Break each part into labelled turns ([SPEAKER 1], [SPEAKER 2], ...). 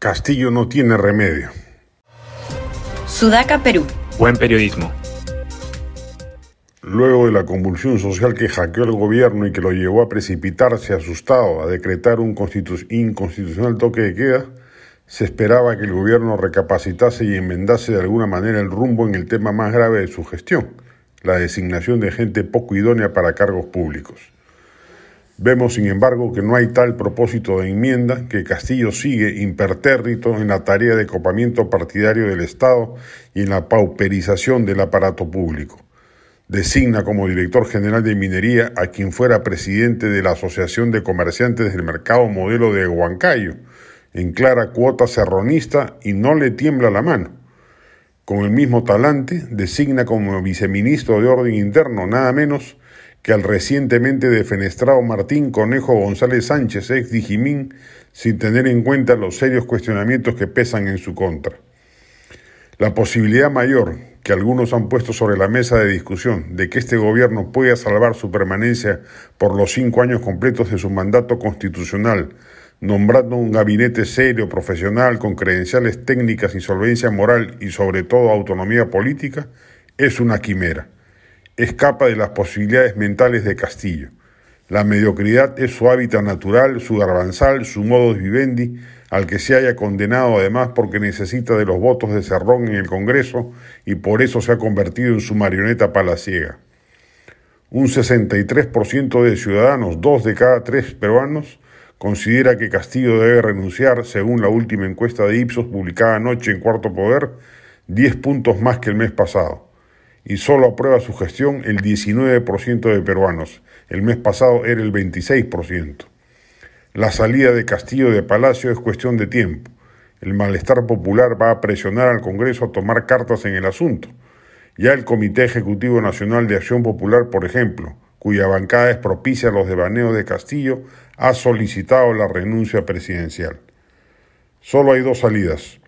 [SPEAKER 1] Castillo no tiene remedio.
[SPEAKER 2] Sudaca, Perú.
[SPEAKER 3] Buen periodismo.
[SPEAKER 1] Luego de la convulsión social que hackeó el gobierno y que lo llevó a precipitarse asustado a decretar un inconstitucional toque de queda, se esperaba que el gobierno recapacitase y enmendase de alguna manera el rumbo en el tema más grave de su gestión, la designación de gente poco idónea para cargos públicos. Vemos, sin embargo, que no hay tal propósito de enmienda, que Castillo sigue impertérrito en la tarea de copamiento partidario del Estado y en la pauperización del aparato público. Designa como director general de minería a quien fuera presidente de la Asociación de Comerciantes del Mercado Modelo de Huancayo, en clara cuota serronista y no le tiembla la mano. Con el mismo talante, designa como viceministro de Orden Interno nada menos que al recientemente defenestrado Martín Conejo González Sánchez, ex Dijimín, sin tener en cuenta los serios cuestionamientos que pesan en su contra. La posibilidad mayor que algunos han puesto sobre la mesa de discusión de que este gobierno pueda salvar su permanencia por los cinco años completos de su mandato constitucional, nombrando un gabinete serio, profesional, con credenciales técnicas, insolvencia moral y sobre todo autonomía política, es una quimera escapa de las posibilidades mentales de Castillo. La mediocridad es su hábitat natural, su garbanzal, su modus vivendi, al que se haya condenado además porque necesita de los votos de Cerrón en el Congreso y por eso se ha convertido en su marioneta palaciega. Un 63% de ciudadanos, dos de cada tres peruanos, considera que Castillo debe renunciar, según la última encuesta de Ipsos publicada anoche en Cuarto Poder, 10 puntos más que el mes pasado y solo aprueba su gestión el 19% de peruanos. El mes pasado era el 26%. La salida de Castillo de Palacio es cuestión de tiempo. El malestar popular va a presionar al Congreso a tomar cartas en el asunto. Ya el Comité Ejecutivo Nacional de Acción Popular, por ejemplo, cuya bancada es propicia a los devaneos de Castillo, ha solicitado la renuncia presidencial. Solo hay dos salidas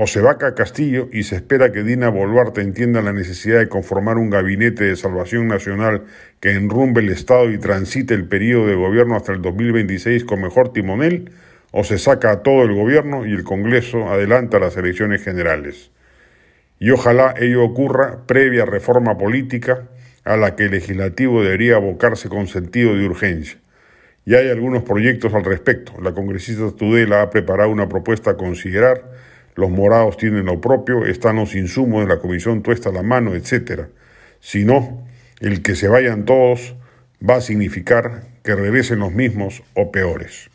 [SPEAKER 1] o se vaca Castillo y se espera que Dina Boluarte entienda la necesidad de conformar un gabinete de salvación nacional que enrumbe el Estado y transite el periodo de gobierno hasta el 2026 con mejor timonel, o se saca a todo el gobierno y el Congreso adelanta las elecciones generales. Y ojalá ello ocurra previa reforma política a la que el legislativo debería abocarse con sentido de urgencia. Ya hay algunos proyectos al respecto. La congresista Tudela ha preparado una propuesta a considerar los morados tienen lo propio, están los insumos de la comisión tuesta la mano, etc. Si no, el que se vayan todos va a significar que regresen los mismos o peores.